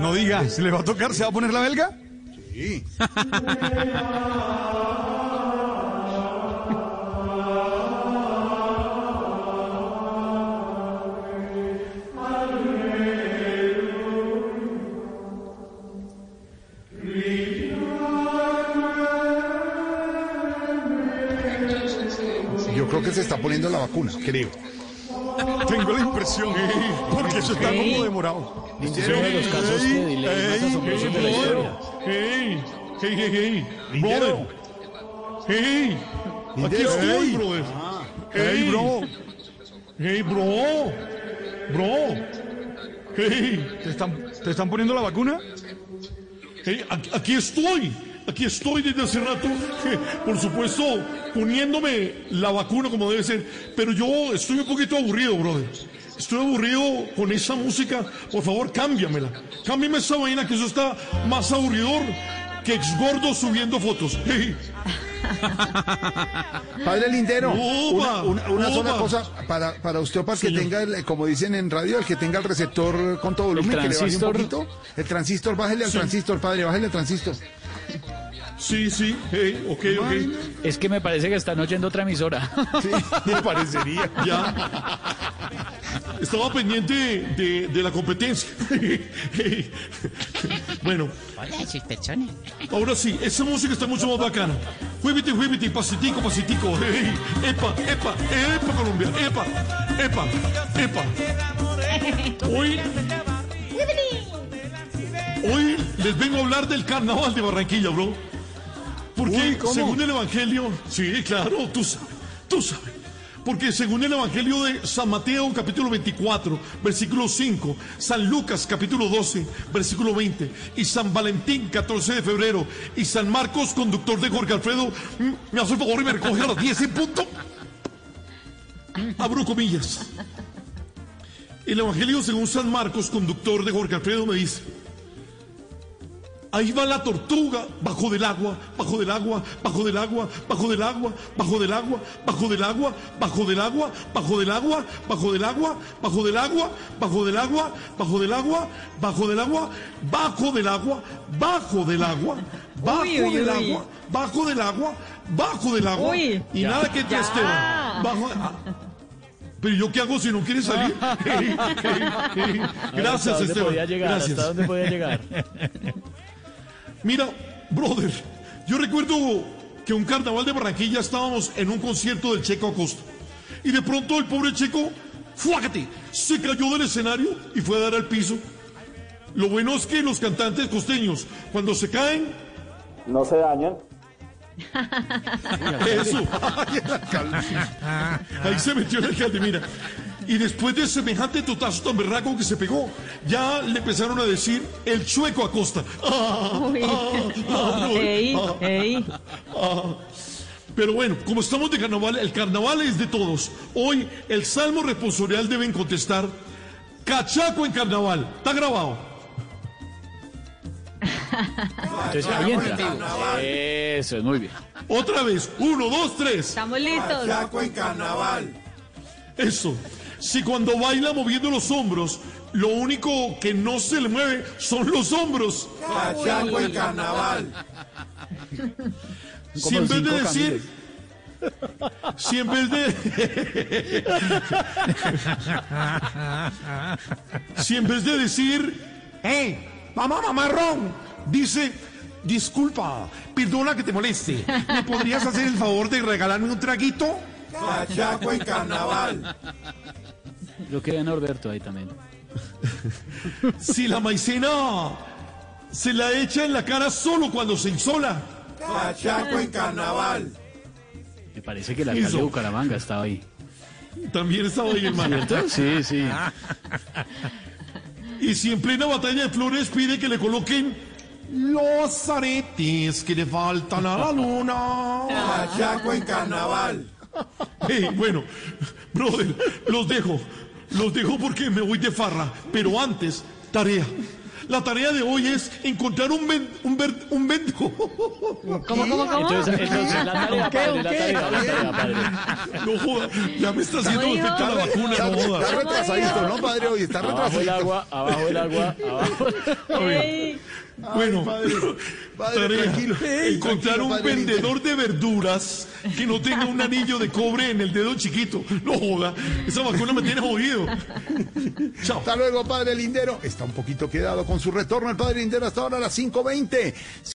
No diga, ¿se le va a tocar? ¿Se va a poner la belga? Sí. Yo creo que se está poniendo la vacuna, creo. Tengo la impresión, porque eso está como demorado. Es uno de los casos de delay más asombrosos de la historia. Hey, hey, hey, hey, Lindero. brother. Hey, aquí estoy, brother. Hey, bro, Hey, bro. Bro. Hey, ¿te están, ¿te están poniendo la vacuna? hey, aquí estoy. Aquí estoy desde hace rato. Por supuesto, poniéndome la vacuna como debe ser. Pero yo estoy un poquito aburrido, brother. Estoy aburrido con esa música. Por favor, cámbiamela. Cámbiame esa vaina que eso está más aburridor que ex gordo subiendo fotos. Hey. Padre Lindero, una, una- una sola cosa para, para usted, para que Señor. tenga, el- como dicen en radio, el que tenga el receptor con todo volumen, que le baje un transistor. poquito. El transistor, bájele al Sí. transistor, padre, bájele al transistor. Sí, sí, hey, ok, ok. Es que me parece que están oyendo otra emisora. Sí, me parecería. Ya. Estaba pendiente de, de la competencia. bueno, Hola, ahora sí, esa música está mucho más bacana. Juébite, juébite, pasitico, pasitico. Hey, epa, epa, epa, Colombia, epa, epa, epa. Hoy, hoy les vengo a hablar del carnaval de Barranquilla, bro. Porque Uy, según el Evangelio, sí, claro, tú sabes, tú sabes. Porque según el Evangelio de San Mateo, capítulo 24, versículo 5, San Lucas, capítulo 12, versículo 20, y San Valentín, 14 de febrero, y San Marcos, conductor de Jorge Alfredo, me hace el favor y me recoge a las 10 en punto. Abro comillas. El Evangelio según San Marcos, conductor de Jorge Alfredo, me dice, Ahí va la tortuga bajo del agua, bajo del agua, bajo del agua, bajo del agua, bajo del agua, bajo del agua, bajo del agua, bajo del agua, bajo del agua, bajo del agua, bajo del agua, bajo del agua, bajo del agua, bajo del agua, bajo del agua, bajo del agua, bajo del agua, bajo del agua. Y nada que te. Esteban. Bajo, ah. Pero yo qué hago si no quiere salir? Gracias, ¿Hasta dónde Esteban. Gracias. ¿Hasta dónde podía llegar? Mira, brother, yo recuerdo que un carnaval de Barranquilla estábamos en un concierto del Checo Acosta. Y de pronto el pobre Checo, ¡fuácate! Se cayó del escenario y fue a dar al piso. Lo bueno es que los cantantes costeños, cuando se caen, no se dañan. eso. Ay, el alcalde. Ahí se metió el alcalde, mira. Y después de semejante totazo tan berraco que se pegó, ya le empezaron a decir el chueco Acosta. Ah, ah, ah. Ey, Ah. ey. Ah, Pero bueno, como estamos de carnaval, el carnaval es de todos. Hoy el salmo responsorial deben contestar cachaco en carnaval. Está grabado. Entonces. Eso es muy bien. Otra vez. Uno, dos, tres. Estamos listos. en carnaval. Eso. Si cuando baila moviendo los hombros, lo único que no se le mueve son los hombros. Cachaco en carnaval. Si en vez de decir. Si en vez de. si en vez de decir. ¡Hey! ¡Mamá, mamarrón! Dice. Disculpa, perdona que te moleste. ¿Me podrías hacer el favor de regalarme un traguito? Cachaco en carnaval. Yo quedé en Norberto ahí también. Si la maicena se la echa en la cara solo cuando se insola. Cachaco en carnaval. Me parece que el alcalde de Bucaramanga estaba ahí. También estaba ahí, hermano. ¿Cierto? Sí, sí. Y si en plena batalla de flores pide que le coloquen los aretes que le faltan a la luna. Cachaco en carnaval. Hey, bueno, brother, los dejo. Los dejo porque me voy de farra. Pero antes, tarea. La tarea de hoy es encontrar un ven, un ver, un ven- ¿Cómo, cómo, cómo? Entonces, entonces la tarea, padre, la tarea, la tarea, padre. No joda, ya me está haciendo efecto la vacuna, Está, no está joda. retrasadito, ¿no, padre? Hoy está Abajo el retrasadito. agua, abajo el agua, abajo. Ey, Bueno, padre, padre, tarea, tranquilo. Encontrar tranquilo, un padre vendedor de verduras que no tenga un anillo de cobre en el dedo chiquito. No joda, esa vacuna me tiene jodido. Chao. Hasta luego, padre Lindero. Está un poquito quedado con su retorno el padre Lindero hasta ahora a las 5.20.